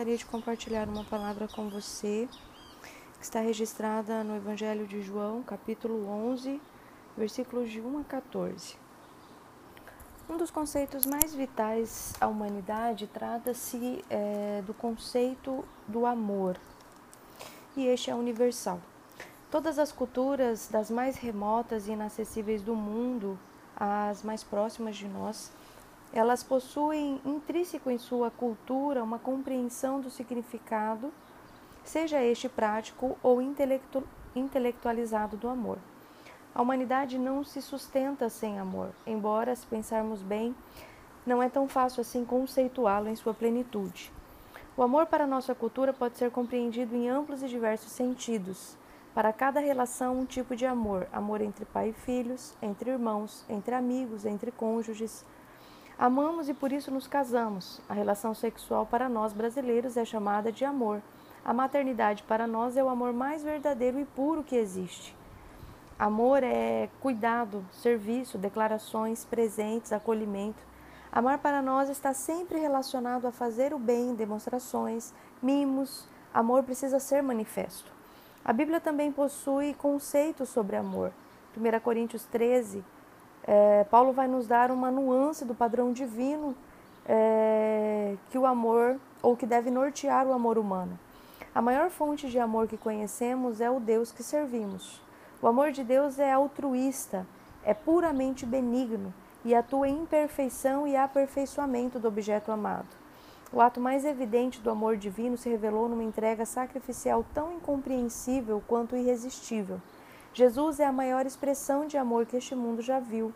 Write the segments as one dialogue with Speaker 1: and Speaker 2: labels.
Speaker 1: gostaria de compartilhar uma palavra com você que está registrada no Evangelho de João, capítulo 11, versículos de 1 a 14. Um dos conceitos mais vitais à humanidade trata-se é, do conceito do amor, e este é universal. Todas as culturas, das mais remotas e inacessíveis do mundo às mais próximas de nós, elas possuem intrínseco em sua cultura uma compreensão do significado, seja este prático ou intelectu intelectualizado do amor. A humanidade não se sustenta sem amor, embora, se pensarmos bem, não é tão fácil assim conceituá-lo em sua plenitude. O amor para nossa cultura pode ser compreendido em amplos e diversos sentidos. Para cada relação, um tipo de amor: amor entre pai e filhos, entre irmãos, entre amigos, entre cônjuges, Amamos e por isso nos casamos. A relação sexual para nós brasileiros é chamada de amor. A maternidade para nós é o amor mais verdadeiro e puro que existe. Amor é cuidado, serviço, declarações, presentes, acolhimento. Amar para nós está sempre relacionado a fazer o bem, demonstrações, mimos. Amor precisa ser manifesto. A Bíblia também possui conceitos sobre amor. 1 Coríntios 13 é, Paulo vai nos dar uma nuance do padrão divino é, que o amor, ou que deve nortear o amor humano. A maior fonte de amor que conhecemos é o Deus que servimos. O amor de Deus é altruísta, é puramente benigno e atua em imperfeição e aperfeiçoamento do objeto amado. O ato mais evidente do amor divino se revelou numa entrega sacrificial tão incompreensível quanto irresistível. Jesus é a maior expressão de amor que este mundo já viu,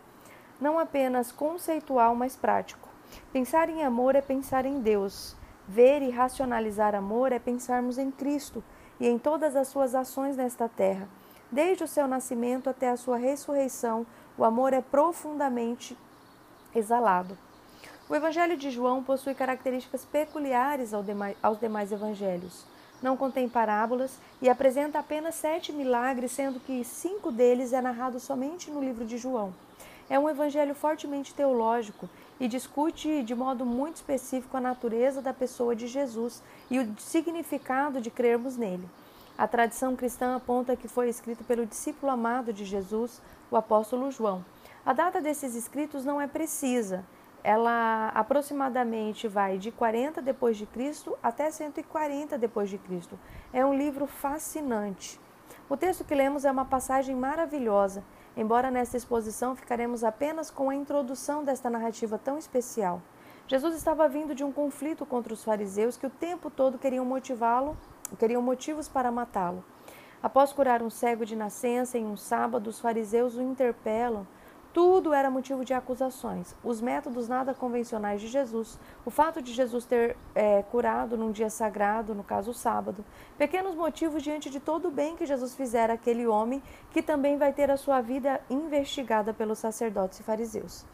Speaker 1: não apenas conceitual, mas prático. Pensar em amor é pensar em Deus. Ver e racionalizar amor é pensarmos em Cristo e em todas as suas ações nesta terra. Desde o seu nascimento até a sua ressurreição, o amor é profundamente exalado. O Evangelho de João possui características peculiares aos demais evangelhos não contém parábolas e apresenta apenas sete milagres, sendo que cinco deles é narrado somente no livro de João. É um evangelho fortemente teológico e discute de modo muito específico a natureza da pessoa de Jesus e o significado de crermos nele. A tradição cristã aponta que foi escrito pelo discípulo amado de Jesus, o apóstolo João. A data desses escritos não é precisa, ela aproximadamente vai de 40 depois de Cristo até 140 depois de Cristo. É um livro fascinante. O texto que lemos é uma passagem maravilhosa, embora nesta exposição ficaremos apenas com a introdução desta narrativa tão especial. Jesus estava vindo de um conflito contra os fariseus que o tempo todo queriam motivá-lo, queriam motivos para matá-lo. Após curar um cego de nascença em um sábado, os fariseus o interpelam tudo era motivo de acusações. Os métodos nada convencionais de Jesus, o fato de Jesus ter é, curado num dia sagrado, no caso o sábado, pequenos motivos diante de todo o bem que Jesus fizera àquele homem, que também vai ter a sua vida investigada pelos sacerdotes e fariseus.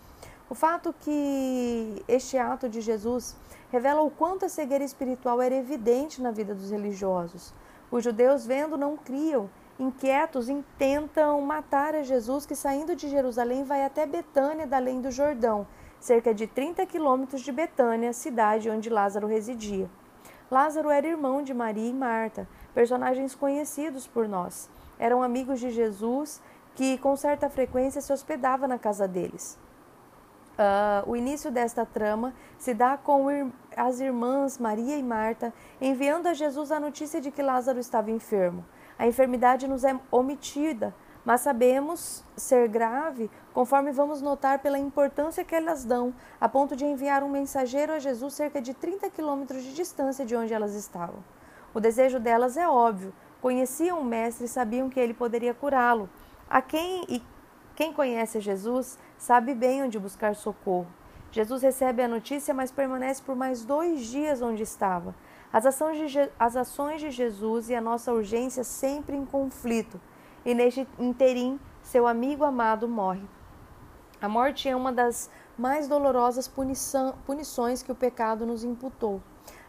Speaker 1: O fato que este ato de Jesus revela o quanto a cegueira espiritual era evidente na vida dos religiosos. Os judeus, vendo, não criam inquietos, intentam matar a Jesus, que saindo de Jerusalém vai até Betânia, da além do Jordão, cerca de 30 quilômetros de Betânia, cidade onde Lázaro residia. Lázaro era irmão de Maria e Marta, personagens conhecidos por nós. Eram amigos de Jesus que, com certa frequência, se hospedava na casa deles. Uh, o início desta trama se dá com as irmãs Maria e Marta enviando a Jesus a notícia de que Lázaro estava enfermo. A enfermidade nos é omitida, mas sabemos ser grave conforme vamos notar pela importância que elas dão, a ponto de enviar um mensageiro a Jesus cerca de 30 quilômetros de distância de onde elas estavam. O desejo delas é óbvio. Conheciam o Mestre e sabiam que ele poderia curá-lo. A quem e quem conhece Jesus sabe bem onde buscar socorro. Jesus recebe a notícia, mas permanece por mais dois dias onde estava. As ações, de, as ações de Jesus e a nossa urgência sempre em conflito, e neste interim, seu amigo amado morre. A morte é uma das mais dolorosas punição, punições que o pecado nos imputou.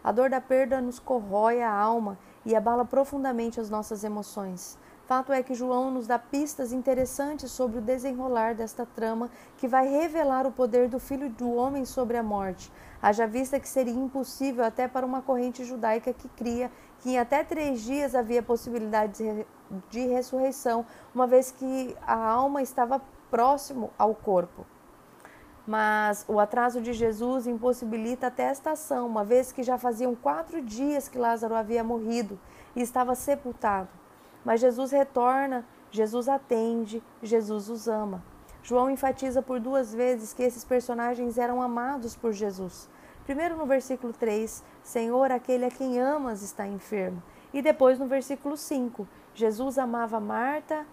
Speaker 1: A dor da perda nos corrói a alma e abala profundamente as nossas emoções. Fato é que João nos dá pistas interessantes sobre o desenrolar desta trama que vai revelar o poder do Filho do Homem sobre a morte. Haja vista que seria impossível até para uma corrente judaica que cria que em até três dias havia possibilidade de ressurreição, uma vez que a alma estava próximo ao corpo. Mas o atraso de Jesus impossibilita até esta ação, uma vez que já faziam quatro dias que Lázaro havia morrido e estava sepultado. Mas Jesus retorna, Jesus atende, Jesus os ama. João enfatiza por duas vezes que esses personagens eram amados por Jesus. Primeiro no versículo 3, Senhor, aquele a quem amas está enfermo. E depois no versículo 5, Jesus amava Marta,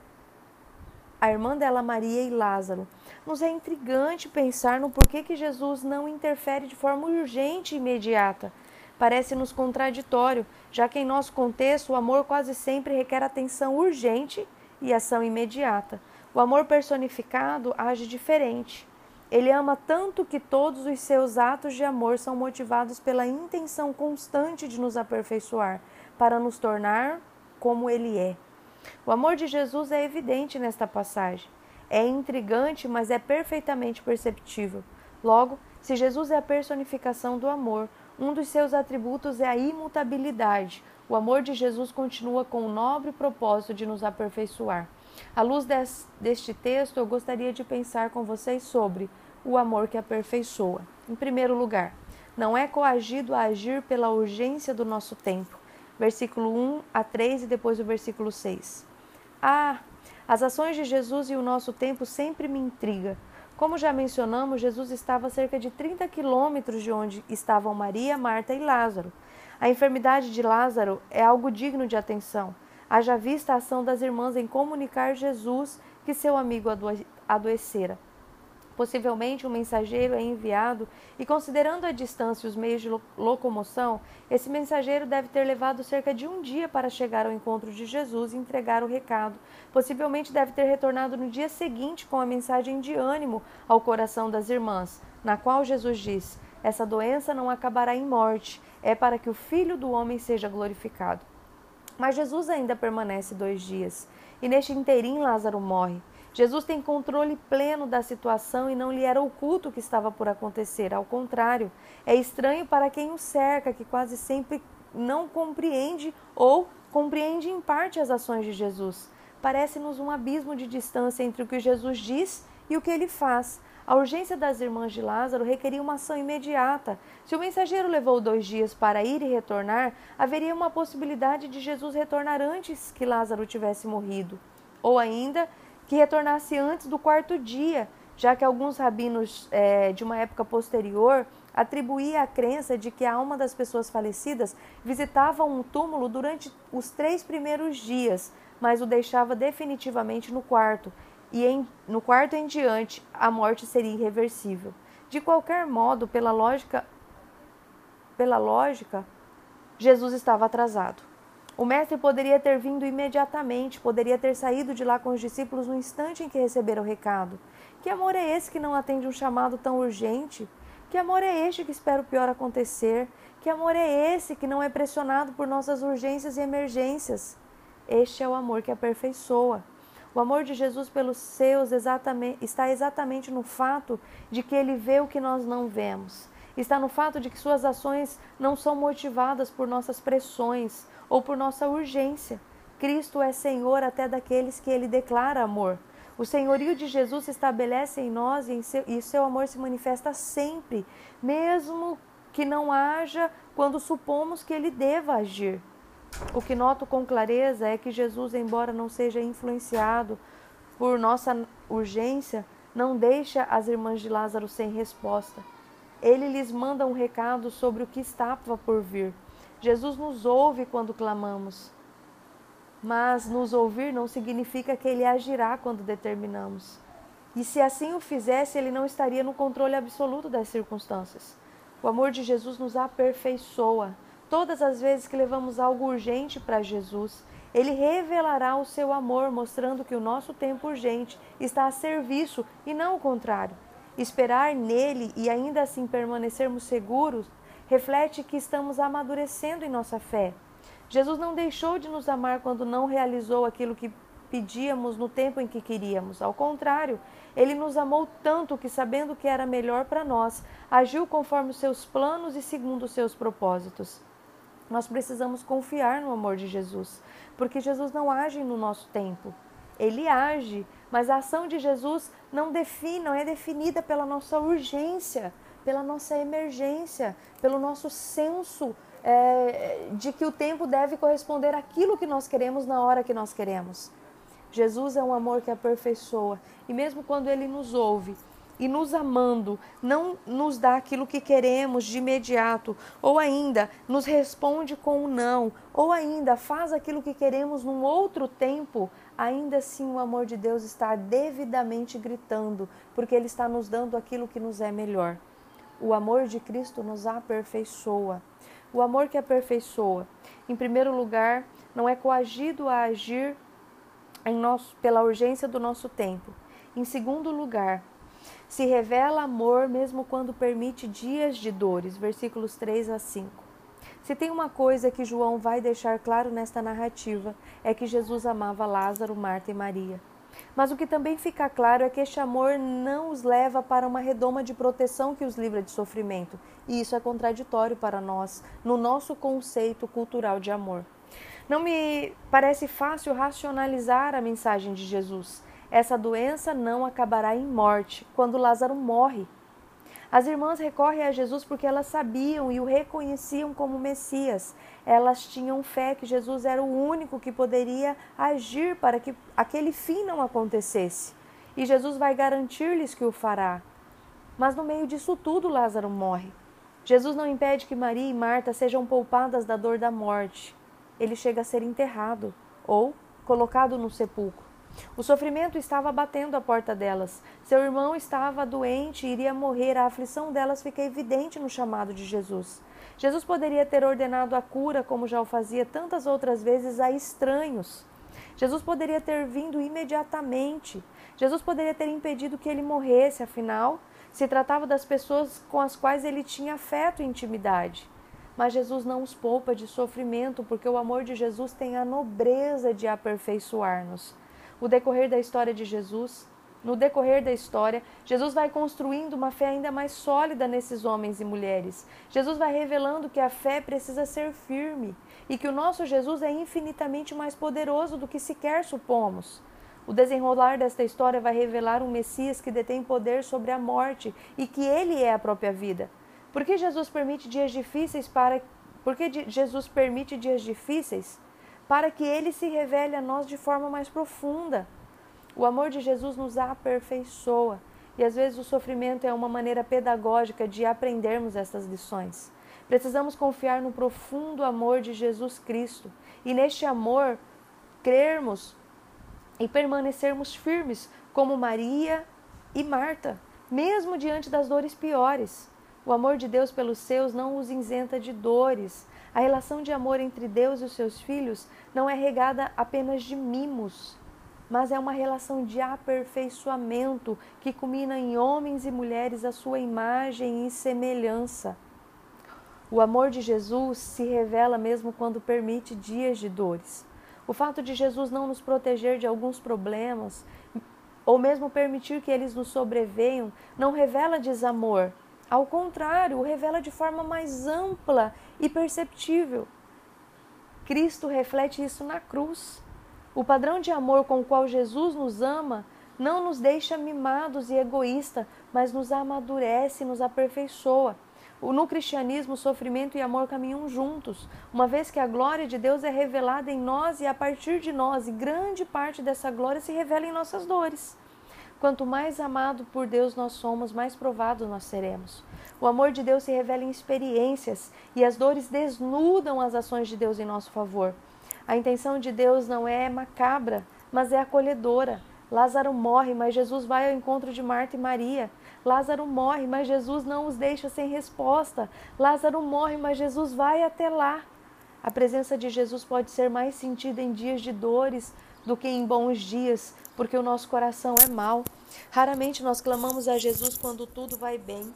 Speaker 1: a irmã dela Maria e Lázaro. Nos é intrigante pensar no porquê que Jesus não interfere de forma urgente e imediata. Parece-nos contraditório, já que em nosso contexto o amor quase sempre requer atenção urgente e ação imediata. O amor personificado age diferente. Ele ama tanto que todos os seus atos de amor são motivados pela intenção constante de nos aperfeiçoar, para nos tornar como ele é. O amor de Jesus é evidente nesta passagem. É intrigante, mas é perfeitamente perceptível. Logo, se Jesus é a personificação do amor, um dos seus atributos é a imutabilidade. O amor de Jesus continua com o nobre propósito de nos aperfeiçoar. À luz deste texto, eu gostaria de pensar com vocês sobre o amor que aperfeiçoa. Em primeiro lugar, não é coagido a agir pela urgência do nosso tempo. Versículo 1 a 3 e depois o versículo 6. Ah, as ações de Jesus e o nosso tempo sempre me intriga. Como já mencionamos, Jesus estava a cerca de 30 quilômetros de onde estavam Maria, Marta e Lázaro. A enfermidade de Lázaro é algo digno de atenção. Haja vista a ação das irmãs em comunicar Jesus que seu amigo adoecera. Possivelmente um mensageiro é enviado e, considerando a distância e os meios de locomoção, esse mensageiro deve ter levado cerca de um dia para chegar ao encontro de Jesus e entregar o recado. Possivelmente deve ter retornado no dia seguinte com a mensagem de ânimo ao coração das irmãs, na qual Jesus diz: Essa doença não acabará em morte, é para que o Filho do Homem seja glorificado. Mas Jesus ainda permanece dois dias, e neste inteirinho Lázaro morre. Jesus tem controle pleno da situação e não lhe era oculto o que estava por acontecer. Ao contrário, é estranho para quem o cerca, que quase sempre não compreende ou compreende em parte as ações de Jesus. Parece-nos um abismo de distância entre o que Jesus diz e o que ele faz. A urgência das irmãs de Lázaro requeria uma ação imediata. Se o mensageiro levou dois dias para ir e retornar, haveria uma possibilidade de Jesus retornar antes que Lázaro tivesse morrido. Ou ainda, que retornasse antes do quarto dia, já que alguns rabinos é, de uma época posterior atribuíam a crença de que a alma das pessoas falecidas visitava um túmulo durante os três primeiros dias, mas o deixava definitivamente no quarto, e em, no quarto em diante a morte seria irreversível. De qualquer modo, pela lógica, pela lógica, Jesus estava atrasado. O mestre poderia ter vindo imediatamente, poderia ter saído de lá com os discípulos no instante em que receberam o recado. Que amor é esse que não atende um chamado tão urgente? Que amor é este que espera o pior acontecer? Que amor é esse que não é pressionado por nossas urgências e emergências? Este é o amor que aperfeiçoa. O amor de Jesus pelos seus exatamente, está exatamente no fato de que ele vê o que nós não vemos. Está no fato de que suas ações não são motivadas por nossas pressões ou por nossa urgência. Cristo é Senhor até daqueles que ele declara amor. O senhorio de Jesus se estabelece em nós e, em seu, e seu amor se manifesta sempre, mesmo que não haja quando supomos que ele deva agir. O que noto com clareza é que Jesus, embora não seja influenciado por nossa urgência, não deixa as irmãs de Lázaro sem resposta. Ele lhes manda um recado sobre o que estava por vir. Jesus nos ouve quando clamamos, mas nos ouvir não significa que ele agirá quando determinamos. E se assim o fizesse, ele não estaria no controle absoluto das circunstâncias. O amor de Jesus nos aperfeiçoa Todas as vezes que levamos algo urgente para Jesus, ele revelará o seu amor, mostrando que o nosso tempo urgente está a serviço e não o contrário. Esperar nele e ainda assim permanecermos seguros reflete que estamos amadurecendo em nossa fé. Jesus não deixou de nos amar quando não realizou aquilo que pedíamos no tempo em que queríamos. Ao contrário, ele nos amou tanto que, sabendo que era melhor para nós, agiu conforme os seus planos e segundo os seus propósitos. Nós precisamos confiar no amor de Jesus, porque Jesus não age no nosso tempo. Ele age, mas a ação de Jesus não define, não é definida pela nossa urgência, pela nossa emergência, pelo nosso senso é, de que o tempo deve corresponder àquilo que nós queremos na hora que nós queremos. Jesus é um amor que aperfeiçoa e mesmo quando ele nos ouve e nos amando, não nos dá aquilo que queremos de imediato, ou ainda nos responde com um não, ou ainda faz aquilo que queremos num outro tempo, ainda assim o amor de Deus está devidamente gritando, porque ele está nos dando aquilo que nos é melhor. O amor de Cristo nos aperfeiçoa. O amor que aperfeiçoa, em primeiro lugar, não é coagido a agir nosso, pela urgência do nosso tempo. Em segundo lugar, se revela amor mesmo quando permite dias de dores. Versículos 3 a 5. Se tem uma coisa que João vai deixar claro nesta narrativa, é que Jesus amava Lázaro, Marta e Maria. Mas o que também fica claro é que este amor não os leva para uma redoma de proteção que os livra de sofrimento, e isso é contraditório para nós, no nosso conceito cultural de amor. Não me parece fácil racionalizar a mensagem de Jesus. Essa doença não acabará em morte quando Lázaro morre. As irmãs recorrem a Jesus porque elas sabiam e o reconheciam como Messias. Elas tinham fé que Jesus era o único que poderia agir para que aquele fim não acontecesse. E Jesus vai garantir-lhes que o fará. Mas no meio disso tudo, Lázaro morre. Jesus não impede que Maria e Marta sejam poupadas da dor da morte. Ele chega a ser enterrado ou colocado no sepulcro. O sofrimento estava batendo a porta delas. Seu irmão estava doente e iria morrer. A aflição delas fica evidente no chamado de Jesus. Jesus poderia ter ordenado a cura, como já o fazia tantas outras vezes, a estranhos. Jesus poderia ter vindo imediatamente. Jesus poderia ter impedido que ele morresse, afinal, se tratava das pessoas com as quais ele tinha afeto e intimidade. Mas Jesus não os poupa de sofrimento, porque o amor de Jesus tem a nobreza de aperfeiçoar-nos o decorrer da história de Jesus, no decorrer da história, Jesus vai construindo uma fé ainda mais sólida nesses homens e mulheres. Jesus vai revelando que a fé precisa ser firme e que o nosso Jesus é infinitamente mais poderoso do que sequer supomos. O desenrolar desta história vai revelar um Messias que detém poder sobre a morte e que ele é a própria vida. Por que Jesus permite dias difíceis para Por que Jesus permite dias difíceis? Para que ele se revele a nós de forma mais profunda. O amor de Jesus nos aperfeiçoa e às vezes o sofrimento é uma maneira pedagógica de aprendermos essas lições. Precisamos confiar no profundo amor de Jesus Cristo e neste amor crermos e permanecermos firmes como Maria e Marta, mesmo diante das dores piores. O amor de Deus pelos seus não os isenta de dores, a relação de amor entre Deus e os seus filhos não é regada apenas de mimos, mas é uma relação de aperfeiçoamento que culmina em homens e mulheres à sua imagem e semelhança. O amor de Jesus se revela mesmo quando permite dias de dores. O fato de Jesus não nos proteger de alguns problemas, ou mesmo permitir que eles nos sobrevenham, não revela desamor, ao contrário, o revela de forma mais ampla e perceptível. Cristo reflete isso na cruz. O padrão de amor com o qual Jesus nos ama não nos deixa mimados e egoístas, mas nos amadurece, nos aperfeiçoa. No cristianismo, sofrimento e amor caminham juntos, uma vez que a glória de Deus é revelada em nós e a partir de nós, e grande parte dessa glória se revela em nossas dores. Quanto mais amado por Deus nós somos, mais provados nós seremos. O amor de Deus se revela em experiências e as dores desnudam as ações de Deus em nosso favor. A intenção de Deus não é macabra, mas é acolhedora. Lázaro morre, mas Jesus vai ao encontro de Marta e Maria. Lázaro morre, mas Jesus não os deixa sem resposta. Lázaro morre, mas Jesus vai até lá. A presença de Jesus pode ser mais sentida em dias de dores do que em bons dias, porque o nosso coração é mau. Raramente nós clamamos a Jesus quando tudo vai bem.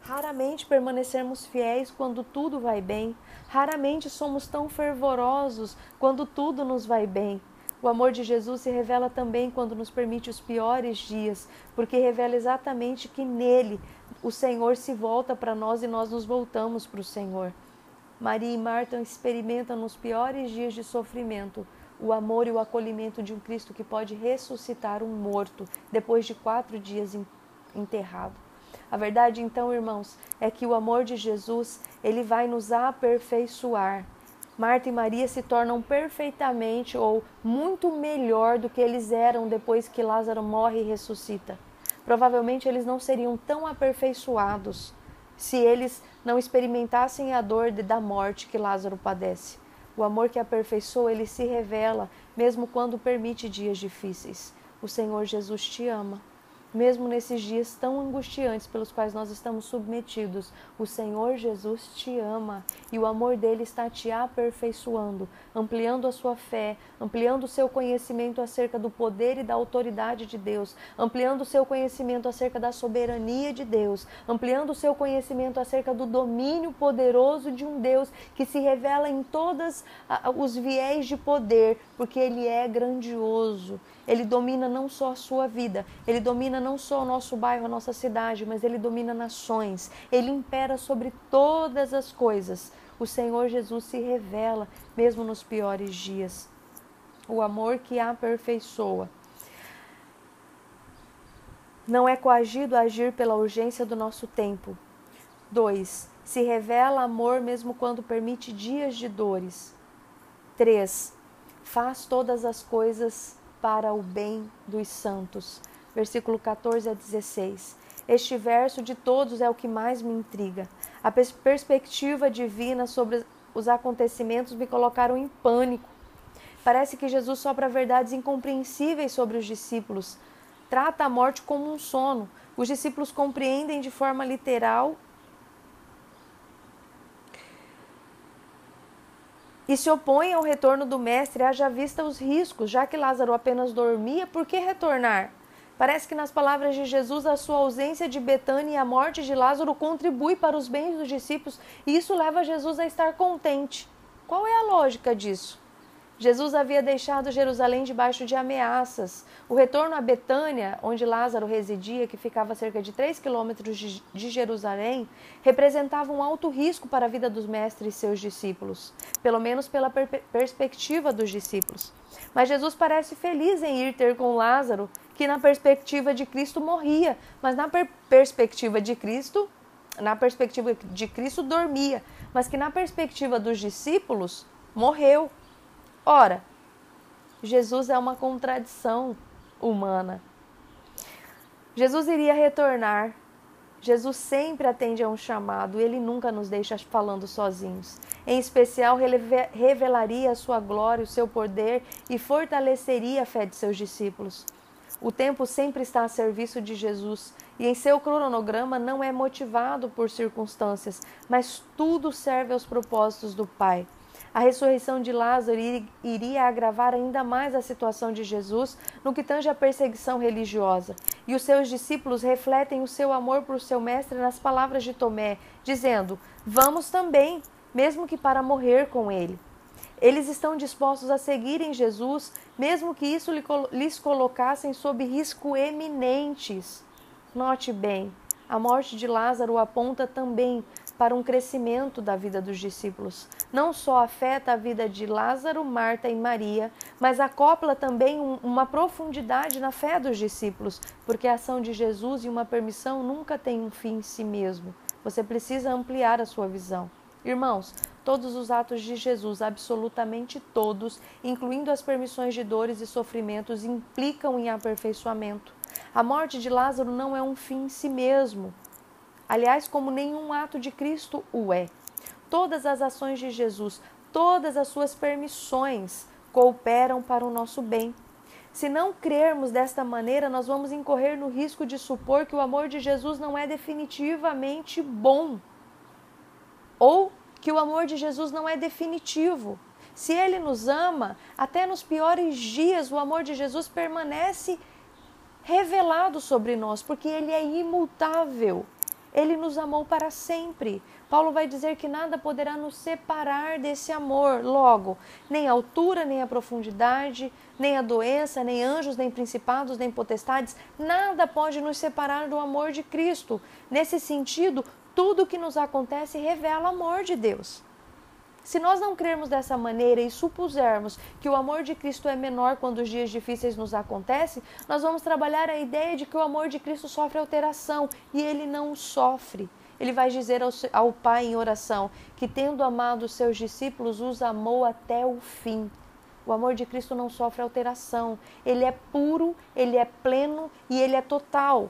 Speaker 1: Raramente permanecemos fiéis quando tudo vai bem. Raramente somos tão fervorosos quando tudo nos vai bem. O amor de Jesus se revela também quando nos permite os piores dias, porque revela exatamente que nele o Senhor se volta para nós e nós nos voltamos para o Senhor. Maria e Marta experimentam nos piores dias de sofrimento o amor e o acolhimento de um Cristo que pode ressuscitar um morto depois de quatro dias enterrado. A verdade, então, irmãos, é que o amor de Jesus ele vai nos aperfeiçoar. Marta e Maria se tornam perfeitamente ou muito melhor do que eles eram depois que Lázaro morre e ressuscita. Provavelmente eles não seriam tão aperfeiçoados se eles não experimentassem a dor da morte que Lázaro padece. O amor que aperfeiçoa, ele se revela, mesmo quando permite dias difíceis. O Senhor Jesus te ama mesmo nesses dias tão angustiantes pelos quais nós estamos submetidos, o Senhor Jesus te ama e o amor dele está te aperfeiçoando, ampliando a sua fé, ampliando o seu conhecimento acerca do poder e da autoridade de Deus, ampliando o seu conhecimento acerca da soberania de Deus, ampliando o seu conhecimento acerca do domínio poderoso de um Deus que se revela em todos os viés de poder, porque ele é grandioso. Ele domina não só a sua vida, ele domina não só o nosso bairro, a nossa cidade, mas ele domina nações. Ele impera sobre todas as coisas. O Senhor Jesus se revela mesmo nos piores dias. O amor que aperfeiçoa. Não é coagido a agir pela urgência do nosso tempo. 2. Se revela amor mesmo quando permite dias de dores. 3. Faz todas as coisas para o bem dos santos. Versículo 14 a 16. Este verso de todos é o que mais me intriga. A pers perspectiva divina sobre os acontecimentos me colocaram em pânico. Parece que Jesus sopra verdades incompreensíveis sobre os discípulos. Trata a morte como um sono. Os discípulos compreendem de forma literal e se opõem ao retorno do mestre, haja vista os riscos, já que Lázaro apenas dormia, por que retornar? Parece que nas palavras de Jesus, a sua ausência de Betânia e a morte de Lázaro contribui para os bens dos discípulos, e isso leva Jesus a estar contente. Qual é a lógica disso? Jesus havia deixado Jerusalém debaixo de ameaças. O retorno a Betânia, onde Lázaro residia, que ficava a cerca de 3 quilômetros de Jerusalém, representava um alto risco para a vida dos mestres e seus discípulos, pelo menos pela per perspectiva dos discípulos. Mas Jesus parece feliz em ir ter com Lázaro, que na perspectiva de Cristo morria, mas na per perspectiva de Cristo, na perspectiva de Cristo dormia, mas que na perspectiva dos discípulos morreu. Ora, Jesus é uma contradição humana. Jesus iria retornar. Jesus sempre atende a um chamado, ele nunca nos deixa falando sozinhos. Em especial, revelaria a sua glória, o seu poder e fortaleceria a fé de seus discípulos. O tempo sempre está a serviço de Jesus e em seu cronograma não é motivado por circunstâncias, mas tudo serve aos propósitos do Pai. A ressurreição de Lázaro iria agravar ainda mais a situação de Jesus no que tange à perseguição religiosa. E os seus discípulos refletem o seu amor por seu mestre nas palavras de Tomé, dizendo: Vamos também, mesmo que para morrer com ele. Eles estão dispostos a seguirem Jesus, mesmo que isso lhes colocassem sob risco eminentes. Note bem, a morte de Lázaro aponta também para um crescimento da vida dos discípulos. Não só afeta a vida de Lázaro, Marta e Maria, mas acopla também um, uma profundidade na fé dos discípulos, porque a ação de Jesus e uma permissão nunca tem um fim em si mesmo. Você precisa ampliar a sua visão. Irmãos, todos os atos de Jesus, absolutamente todos, incluindo as permissões de dores e sofrimentos, implicam em aperfeiçoamento. A morte de Lázaro não é um fim em si mesmo, aliás, como nenhum ato de Cristo o é. Todas as ações de Jesus, todas as suas permissões cooperam para o nosso bem. Se não crermos desta maneira, nós vamos incorrer no risco de supor que o amor de Jesus não é definitivamente bom ou que o amor de Jesus não é definitivo. Se ele nos ama, até nos piores dias, o amor de Jesus permanece revelado sobre nós, porque ele é imutável. Ele nos amou para sempre. Paulo vai dizer que nada poderá nos separar desse amor. Logo, nem a altura, nem a profundidade, nem a doença, nem anjos, nem principados, nem potestades, nada pode nos separar do amor de Cristo. Nesse sentido, tudo o que nos acontece revela o amor de Deus. Se nós não crermos dessa maneira e supusermos que o amor de Cristo é menor quando os dias difíceis nos acontecem, nós vamos trabalhar a ideia de que o amor de Cristo sofre alteração e ele não sofre. Ele vai dizer ao, ao Pai em oração que, tendo amado os seus discípulos, os amou até o fim. O amor de Cristo não sofre alteração. Ele é puro, ele é pleno e ele é total.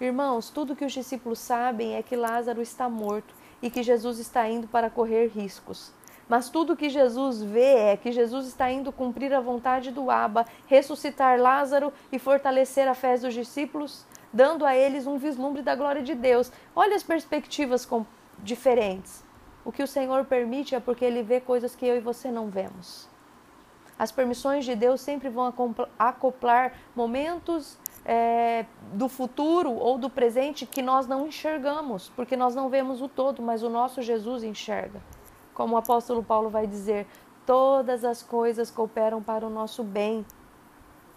Speaker 1: Irmãos, tudo que os discípulos sabem é que Lázaro está morto e que Jesus está indo para correr riscos. Mas tudo que Jesus vê é que Jesus está indo cumprir a vontade do Abba, ressuscitar Lázaro e fortalecer a fé dos discípulos, dando a eles um vislumbre da glória de Deus. Olha as perspectivas diferentes. O que o Senhor permite é porque Ele vê coisas que eu e você não vemos. As permissões de Deus sempre vão acoplar momentos é, do futuro ou do presente que nós não enxergamos, porque nós não vemos o todo, mas o nosso Jesus enxerga. Como o apóstolo Paulo vai dizer, todas as coisas cooperam para o nosso bem.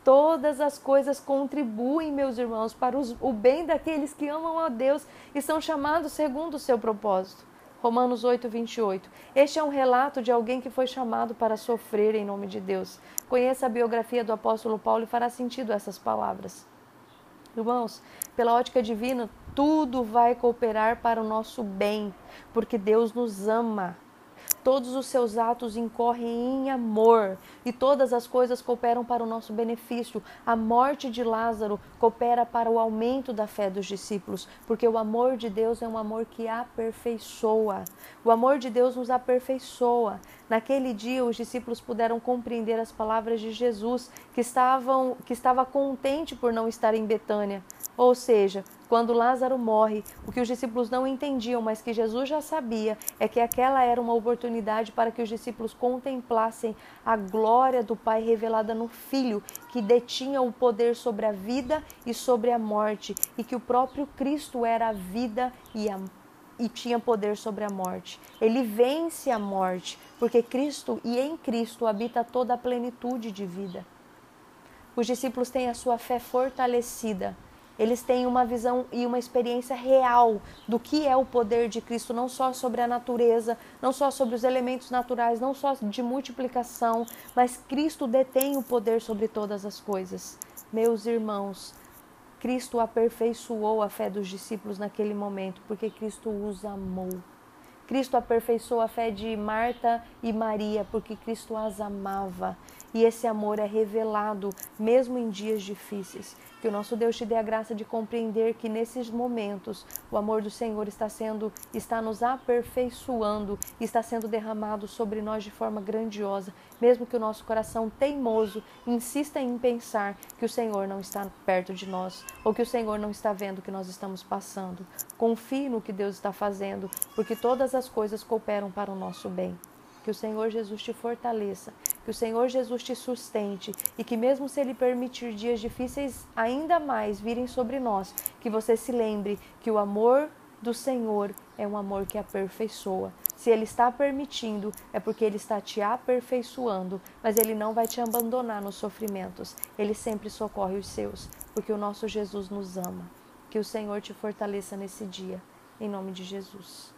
Speaker 1: Todas as coisas contribuem, meus irmãos, para os, o bem daqueles que amam a Deus e são chamados segundo o seu propósito. Romanos 8, 28. Este é um relato de alguém que foi chamado para sofrer em nome de Deus. Conheça a biografia do apóstolo Paulo e fará sentido essas palavras. Irmãos, pela ótica divina, tudo vai cooperar para o nosso bem, porque Deus nos ama. Todos os seus atos incorrem em amor e todas as coisas cooperam para o nosso benefício. A morte de Lázaro coopera para o aumento da fé dos discípulos, porque o amor de Deus é um amor que aperfeiçoa. O amor de Deus nos aperfeiçoa. Naquele dia, os discípulos puderam compreender as palavras de Jesus, que, estavam, que estava contente por não estar em Betânia. Ou seja, quando Lázaro morre, o que os discípulos não entendiam, mas que Jesus já sabia, é que aquela era uma oportunidade para que os discípulos contemplassem a glória do Pai revelada no Filho, que detinha o poder sobre a vida e sobre a morte, e que o próprio Cristo era a vida e a e tinha poder sobre a morte. Ele vence a morte, porque Cristo e em Cristo habita toda a plenitude de vida. Os discípulos têm a sua fé fortalecida eles têm uma visão e uma experiência real do que é o poder de Cristo, não só sobre a natureza, não só sobre os elementos naturais, não só de multiplicação, mas Cristo detém o poder sobre todas as coisas. Meus irmãos, Cristo aperfeiçoou a fé dos discípulos naquele momento, porque Cristo os amou. Cristo aperfeiçoou a fé de Marta e Maria, porque Cristo as amava. E esse amor é revelado mesmo em dias difíceis. Que o nosso Deus te dê a graça de compreender que nesses momentos o amor do Senhor está sendo está nos aperfeiçoando, está sendo derramado sobre nós de forma grandiosa, mesmo que o nosso coração teimoso insista em pensar que o Senhor não está perto de nós ou que o Senhor não está vendo o que nós estamos passando. Confie no que Deus está fazendo, porque todas as coisas cooperam para o nosso bem. Que o Senhor Jesus te fortaleça, que o Senhor Jesus te sustente e que, mesmo se Ele permitir dias difíceis ainda mais virem sobre nós, que você se lembre que o amor do Senhor é um amor que aperfeiçoa. Se Ele está permitindo, é porque Ele está te aperfeiçoando, mas Ele não vai te abandonar nos sofrimentos. Ele sempre socorre os seus, porque o nosso Jesus nos ama. Que o Senhor te fortaleça nesse dia. Em nome de Jesus.